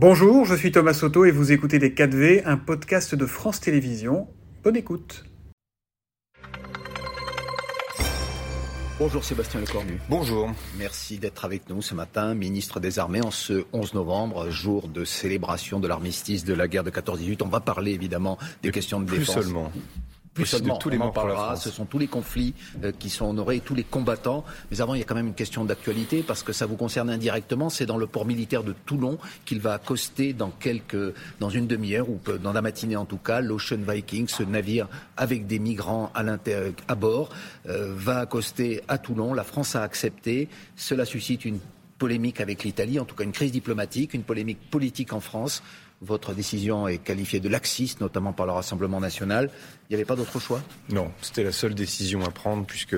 Bonjour, je suis Thomas Soto et vous écoutez Les 4V, un podcast de France Télévisions. Bonne écoute. Bonjour Sébastien Lecornu. Bonjour. Merci d'être avec nous ce matin, ministre des Armées, en ce 11 novembre, jour de célébration de l'armistice de la guerre de 14-18. On va parler évidemment des questions de plus défense. Seulement plus de tous les morts parlera. Ce sont tous les conflits euh, qui sont honorés, tous les combattants. Mais avant, il y a quand même une question d'actualité parce que ça vous concerne indirectement. C'est dans le port militaire de Toulon qu'il va accoster dans quelques, dans une demi-heure ou dans la matinée en tout cas, l'Ocean Viking, ce navire avec des migrants à, à bord, euh, va accoster à Toulon. La France a accepté. Cela suscite une polémique avec l'Italie, en tout cas une crise diplomatique, une polémique politique en France. Votre décision est qualifiée de laxiste, notamment par le Rassemblement national. Il n'y avait pas d'autre choix? Non, c'était la seule décision à prendre, puisque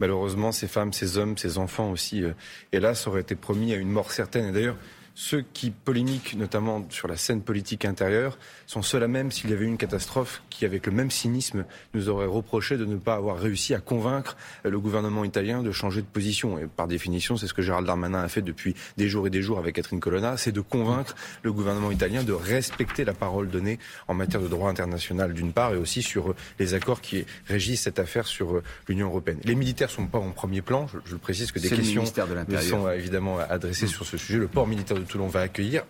malheureusement, ces femmes, ces hommes, ces enfants aussi, euh, hélas, auraient été promis à une mort certaine. D'ailleurs, ceux qui polémiquent notamment sur la scène politique intérieure sont ceux-là même s'il y avait eu une catastrophe qui, avec le même cynisme, nous aurait reproché de ne pas avoir réussi à convaincre le gouvernement italien de changer de position. Et par définition, c'est ce que Gérald Darmanin a fait depuis des jours et des jours avec Catherine Colonna, c'est de convaincre le gouvernement italien de respecter la parole donnée en matière de droit international d'une part et aussi sur les accords qui régissent cette affaire sur l'Union européenne. Les militaires ne sont pas en premier plan, je, précise que des questions de sont évidemment adressées mmh. sur ce sujet. Le port militaire de Toulon va accueillir.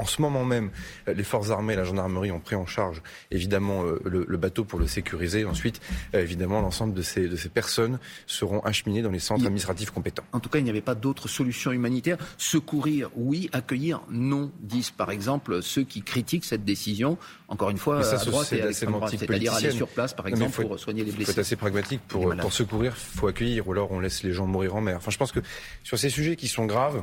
En ce moment même, euh, les forces armées, la gendarmerie ont pris en charge évidemment euh, le, bateau pour le sécuriser. Ensuite, euh, évidemment, l'ensemble de ces, de ces personnes seront acheminées dans les centres administratifs compétents. En tout cas, il n'y avait pas d'autre solution humanitaire. Secourir, oui. Accueillir, non. Disent par exemple ceux qui critiquent cette décision. Encore une fois, ça, à droite et à c'est-à-dire aller sur place, par exemple, pour soigner les blessés. Être assez pragmatique pour, pour secourir. Il faut accueillir, ou alors on laisse les gens mourir en mer. Enfin, je pense que sur ces sujets qui sont graves,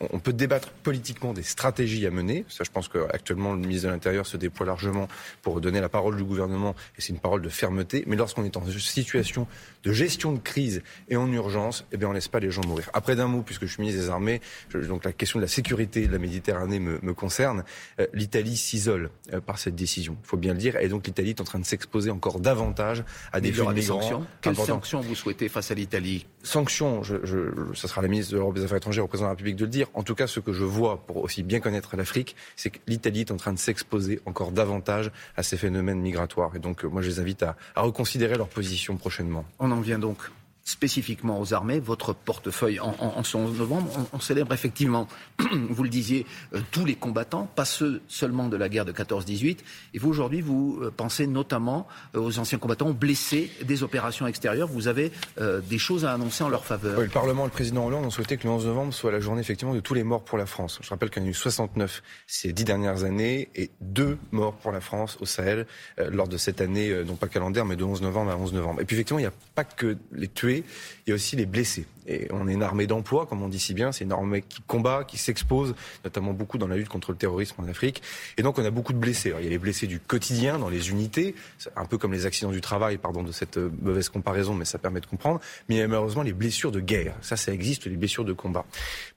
on peut débattre politiquement des stratégies à mener ça, je pense qu'actuellement, le ministre de l'Intérieur se déploie largement pour donner la parole du gouvernement, et c'est une parole de fermeté. Mais lorsqu'on est en situation de gestion de crise et en urgence, eh bien, on ne laisse pas les gens mourir. Après d'un mot, puisque je suis ministre des Armées, donc la question de la sécurité de la Méditerranée me, me concerne. Euh, L'Italie s'isole euh, par cette décision, il faut bien le dire, et donc l'Italie est en train de s'exposer encore davantage à des flux de migrants. Sanctions. Quelles sanctions vous souhaitez face à l'Italie? Sanctions, je, je, ce sera la ministre de l'Europe des Affaires étrangères au président de la République de le dire. En tout cas, ce que je vois pour aussi bien connaître l'Afrique, c'est que l'Italie est en train de s'exposer encore davantage à ces phénomènes migratoires. Et donc, euh, moi, je les invite à, à reconsidérer leur position prochainement. On en vient donc spécifiquement aux armées, votre portefeuille en, en, en novembre, on, célèbre effectivement, vous le disiez, euh, tous les combattants, pas ceux seulement de la guerre de 14-18. Et vous, aujourd'hui, vous euh, pensez notamment euh, aux anciens combattants blessés des opérations extérieures. Vous avez des choses à annoncer en leur faveur. Le Parlement et le président Hollande ont souhaité que le 11 novembre soit la journée effectivement de tous les morts pour la France. Je rappelle qu'il y en a eu 69 ces dix dernières années et deux morts pour la France au Sahel lors de cette année, non pas calendaire, mais de 11 novembre à 11 novembre. Et puis effectivement, il n'y a pas que les tués il y a aussi les blessés. Et on est une armée d'emploi, comme on dit si bien. C'est une armée qui combat, qui s'expose, notamment beaucoup dans la lutte contre le terrorisme en Afrique. Et donc, on a beaucoup de blessés. il y a les blessés du quotidien dans les unités, un peu comme les accidents du travail, pardon de cette euh, mauvaise comparaison, mais ça permet de comprendre. Mais il y a malheureusement les blessures de guerre. Ça, ça existe, les blessures de combat.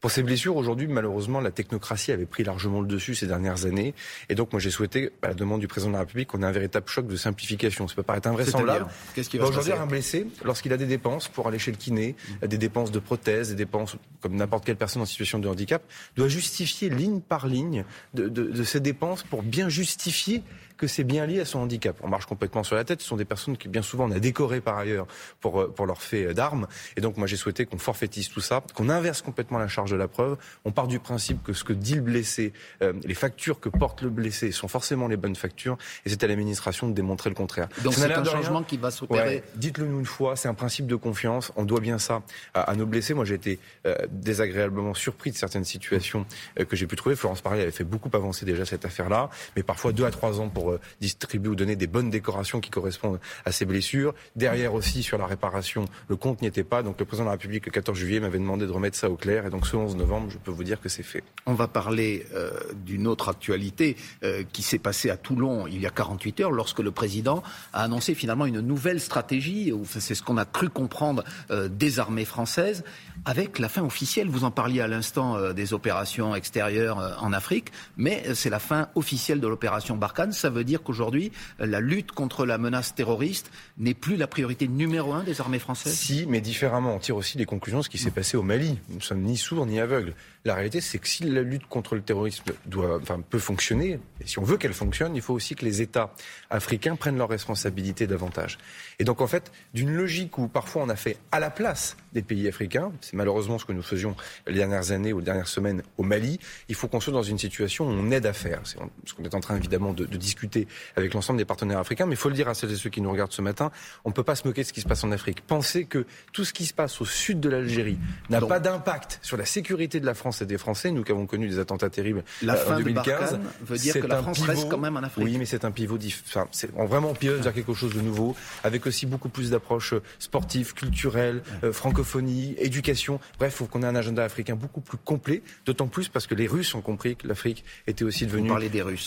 Pour ces blessures, aujourd'hui, malheureusement, la technocratie avait pris largement le dessus ces dernières années. Et donc, moi, j'ai souhaité, à la demande du président de la République, qu'on ait un véritable choc de simplification. Ça peut paraître invraisemblable. Qu'est-ce qui va Aujourd'hui, un blessé, lorsqu'il a des dépenses pour aller chez le kiné, des dépenses de prothèses, des dépenses comme n'importe quelle personne en situation de handicap, doit justifier ligne par ligne de, de, de ces dépenses pour bien justifier que c'est bien lié à son handicap. On marche complètement sur la tête. Ce sont des personnes qui, bien souvent, on a décoré par ailleurs pour, euh, pour leur fait d'armes. Et donc, moi, j'ai souhaité qu'on forfaitise tout ça, qu'on inverse complètement la charge de la preuve. On part du principe que ce que dit le blessé, euh, les factures que porte le blessé sont forcément les bonnes factures. Et c'est à l'administration de démontrer le contraire. Donc, c'est un changement qui va s'opérer. Dites-le nous une fois. C'est un principe de confiance. On doit bien ça à, nos blessés. Moi, j'ai été euh, désagréablement surpris de certaines situations que j'ai pu trouver. Florence Parly avait fait beaucoup avancer déjà cette affaire-là, mais parfois deux à trois ans pour distribuer ou donner des bonnes décorations qui correspondent à ces blessures. Derrière aussi, sur la réparation, le compte n'y était pas. Donc le président de la République, le 14 juillet, m'avait demandé de remettre ça au clair. Et donc ce 11 novembre, je peux vous dire que c'est fait. On va parler euh, d'une autre actualité euh, qui s'est passée à Toulon il y a 48 heures, lorsque le président a annoncé finalement une nouvelle stratégie. C'est ce qu'on a cru comprendre euh, des armées françaises, avec la fin officielle. Vous en parliez à l'instant des opérations extérieures en Afrique, mais c'est la fin officielle de l'opération Barkhane. Ça veut dire qu'aujourd'hui, la lutte contre la menace terroriste n'est plus la priorité numéro un des armées françaises Si, mais différemment. On tire aussi les conclusions de ce qui s'est passé au Mali. Nous ne sommes ni sourds ni aveugles. La réalité, c'est que si la lutte contre le terrorisme doit, enfin, peut fonctionner, et si on veut qu'elle fonctionne, il faut aussi que les États africains prennent leurs responsabilités davantage. Et donc, en fait, d'une logique où parfois on a fait à la place des pays africains, c'est malheureusement ce que nous faisions les dernières années ou les dernières semaines au Mali, il faut qu'on soit dans une situation où on aide à faire. C'est ce qu'on est en train évidemment de, de discuter avec l'ensemble des partenaires africains, mais il faut le dire à celles et ceux qui nous regardent ce matin, on ne peut pas se moquer de ce qui se passe en Afrique. Pensez que tout ce qui se passe au sud de l'Algérie n'a pas d'impact sur la sécurité de la France et des Français, nous qui avons connu des attentats terribles la euh, fin en 2015. veut dire que la France reste quand même en Afrique. Oui, mais c'est un pivot, enfin, c'est vraiment pivot vers quelque chose de nouveau, avec aussi beaucoup plus d'approches sportives, culturelles, euh, francophonie, éducation. Bref, il faut qu'on ait un agenda africain beaucoup plus complet, d'autant plus parce que les Russes ont compris que l'Afrique était aussi devenue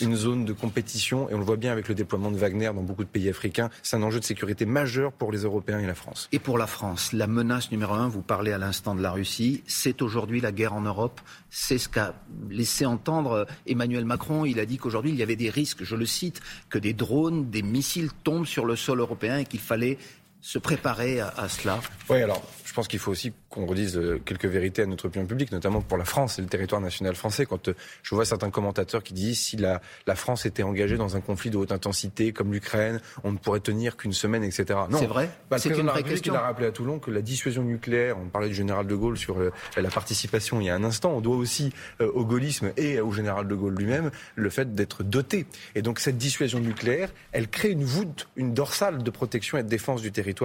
une zone de compétition, et on le voit bien avec le déploiement de Wagner dans beaucoup de pays africains. C'est un enjeu de sécurité majeur pour les Européens et la France. Et pour la France, la menace numéro un, vous parlez à l'instant de la Russie, c'est aujourd'hui la guerre en Europe. C'est ce qu'a laissé entendre Emmanuel Macron. Il a dit qu'aujourd'hui, il y avait des risques, je le cite, que des drones, des missiles tombent sur le sol européen et qu'il fallait se préparer à, à cela. Oui, alors je pense qu'il faut aussi qu'on redise euh, quelques vérités à notre opinion publique, notamment pour la France et le territoire national français. Quand euh, je vois certains commentateurs qui disent si la, la France était engagée dans un conflit de haute intensité comme l'Ukraine, on ne pourrait tenir qu'une semaine, etc. Non, c'est vrai. Bah, c'est une vraie question. Il a rappelé à Toulon que la dissuasion nucléaire, on parlait du général de Gaulle sur euh, la participation il y a un instant, on doit aussi euh, au gaullisme et au général de Gaulle lui-même le fait d'être doté. Et donc cette dissuasion nucléaire, elle crée une voûte, une dorsale de protection et de défense du territoire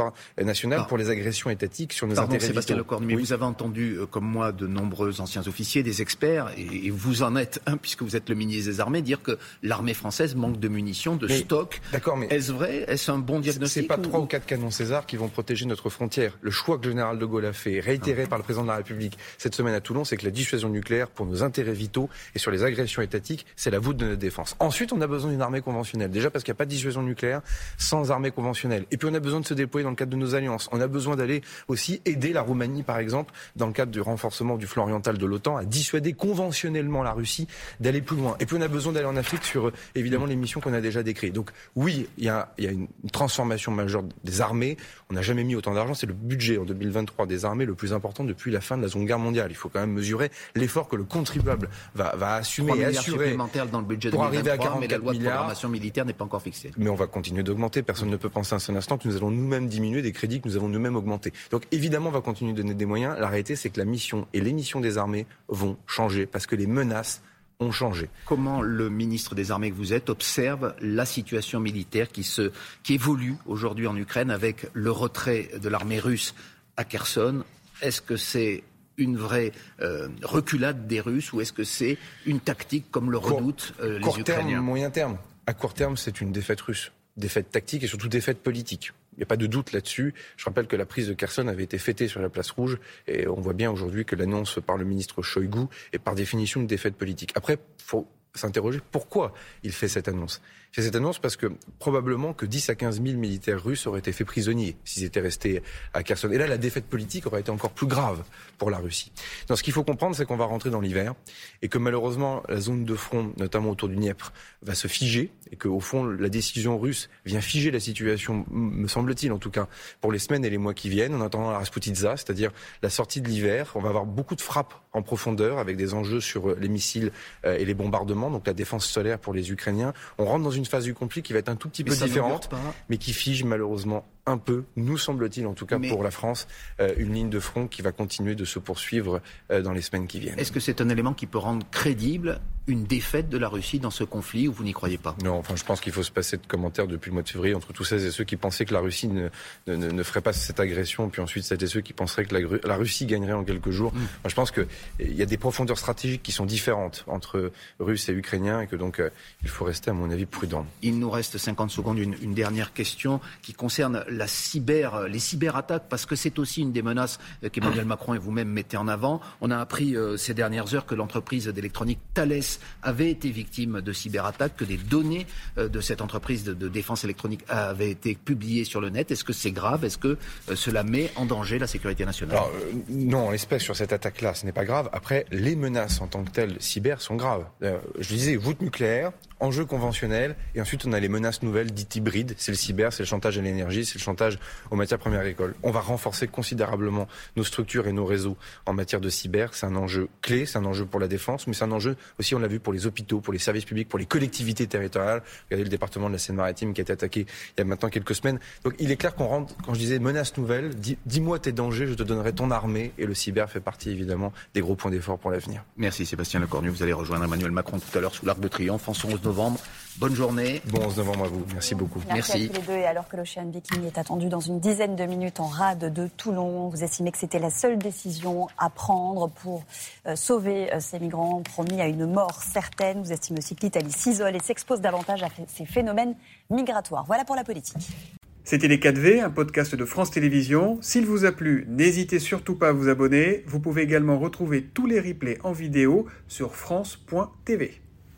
national ah. pour les agressions étatiques sur nos Pardon, intérêts Sébastien Lecornu, mais vous avez entendu, euh, comme moi, de nombreux anciens officiers, des experts, et, vous en êtes un, puisque vous êtes le ministre des Armées, dire que l'armée française manque de munitions, de stock. D'accord, mais est-ce vrai? Est-ce un bon diagnostic C'est pas trois ou... quatre canons César qui vont protéger notre frontière. Le choix que le général de Gaulle a fait, réitéré ah. par le président de la République cette semaine à Toulon, c'est que la dissuasion nucléaire pour nos intérêts vitaux et sur les agressions étatiques, c'est la voûte de notre défense. Ensuite, on a besoin d'une armée conventionnelle. Déjà parce qu'il n'y a pas de dissuasion nucléaire sans armée conventionnelle. Et puis on a besoin de se déployer dans le cadre de nos alliances. On a besoin d'aller aussi aider la Roumanie, par exemple, dans le cadre du renforcement du flanc oriental de l'OTAN, à dissuader conventionnellement la Russie d'aller plus loin. Et puis on a besoin d'aller en Afrique sur, évidemment, les missions qu'on a déjà décrites. Donc oui, il y a, y a une transformation majeure des armées. On n'a jamais mis autant d'argent. C'est le budget en 2023 des armées le plus important depuis la fin de la Seconde Guerre mondiale. Il faut quand même mesurer l'effort que le contribuable va, va assumer et assurer dans le budget pour arriver à 44 mais la loi de programmation militaire n'est pas encore fixée. Mais on va continuer d'augmenter. Personne ne peut penser un seul instant que nous allons nous-mêmes diminuer des crédits que nous avons nous-mêmes augmentés. Donc évidemment, on va continuer de donner des moyens. La réalité, c'est que la mission et les missions des armées vont changer parce que les menaces ont changé. Comment le ministre des Armées que vous êtes observe la situation militaire qui, se, qui évolue aujourd'hui en Ukraine avec le retrait de l'armée russe à Kherson? Est-ce que c'est une vraie euh, reculade des Russes ou est-ce que c'est une tactique comme le redoutent euh, les court Ukrainiens? terme, moyen terme. À court terme, c'est une défaite russe. Défaite tactique et surtout défaite politique. Il n'y a pas de doute là-dessus. Je rappelle que la prise de Kherson avait été fêtée sur la place rouge et on voit bien aujourd'hui que l'annonce par le ministre Shoigu est par définition une défaite politique. Après, faut s'interroger pourquoi il fait cette annonce. Fait cette annonce parce que probablement que 10 à 15 000 militaires russes auraient été faits prisonniers s'ils étaient restés à Kherson. Et là, la défaite politique aurait été encore plus grave pour la Russie. Donc ce qu'il faut comprendre, c'est qu'on va rentrer dans l'hiver et que malheureusement, la zone de front, notamment autour du Dniepr, va se figer et qu'au fond, la décision russe vient figer la situation, me semble-t-il en tout cas, pour les semaines et les mois qui viennent, en attendant la Rasputitsa, c'est-à-dire la sortie de l'hiver. On va avoir beaucoup de frappes en profondeur avec des enjeux sur les missiles et les bombardements, donc la défense solaire pour les Ukrainiens. On rentre dans phase du conflit qui va être un tout petit peu différente, mais qui fige malheureusement un peu, nous semble-t-il en tout cas Mais- pour la France, euh, une ligne de front qui va continuer de se poursuivre euh, dans les semaines qui viennent. Est-ce que c'est un élément qui peut rendre crédible une défaite de la Russie dans ce conflit ou vous n'y croyez pas? Non, enfin, je pense qu'il faut se passer de commentaires depuis le mois de février entre tous celles et ceux qui pensaient que la Russie ne, ne, ferait pas cette agression, puis ensuite celles et ceux qui penseraient que la, Russie gagnerait en quelques jours. Moi, je pense qu'il y a des profondeurs stratégiques qui sont différentes entre Russes et Ukrainiens et que donc euh, il faut rester, à mon avis, prudent. Il nous reste 50 secondes, une, une dernière question qui concerne la cyber, les cyberattaques, parce que c'est aussi une des menaces euh, qu'Emmanuel Macron et vous-même mettez en avant. On a appris euh, ces dernières heures que l'entreprise d'électronique Thales avait été victime de cyberattaques, que des données euh, de cette entreprise de, défense électronique avaient été publiées sur le net. Est-ce que c'est grave? Est-ce que euh, cela met en danger la sécurité nationale? Euh, non, en l'espèce, sur cette attaque-là, ce n'est pas grave. Après, les menaces en tant que telles, cyber, sont graves. Euh, je disais, voûte nucléaire, enjeux conventionnels, et ensuite on a les menaces nouvelles dites hybrides. C'est le cyber, c'est le chantage à l'énergie, c'est le chantage aux matières premières agricoles. On va renforcer considérablement nos structures et nos réseaux en matière de cyber. C'est un enjeu clé, c'est un enjeu pour la défense, mais c'est un enjeu aussi, on l'a vu, pour les hôpitaux, pour les services publics, pour les collectivités territoriales. Regardez le département de la Seine-Maritime qui a été attaqué il y a maintenant quelques semaines. Donc il est clair qu'on rentre, quand je disais menaces nouvelles, dis-moi tes dangers, je te donnerai ton armée, et le cyber fait partie évidemment des gros points d'effort pour l'avenir. Merci Sébastien Lecornu. Vous allez rejoindre Emmanuel Macron tout à l'heure sous l'Arc de Triomphe 11 novembre. Bonne journée. Bon 11 novembre à vous. Merci beaucoup. Merci, à tous les deux. Et alors que l'Ocean Viking est attendu dans une dizaine de minutes en rade de Toulon, vous estimez que c'était la seule décision à prendre pour euh, sauver euh, ces migrants promis à une mort certaine. Vous estimez aussi que l'Italie s'isole et s'expose davantage à ces phénomènes migratoires. Voilà pour la politique. C'était Les 4V, un podcast de France Télévisions. S'il vous a plu, n'hésitez surtout pas à vous abonner. Vous pouvez également retrouver tous les replays en vidéo sur France.tv.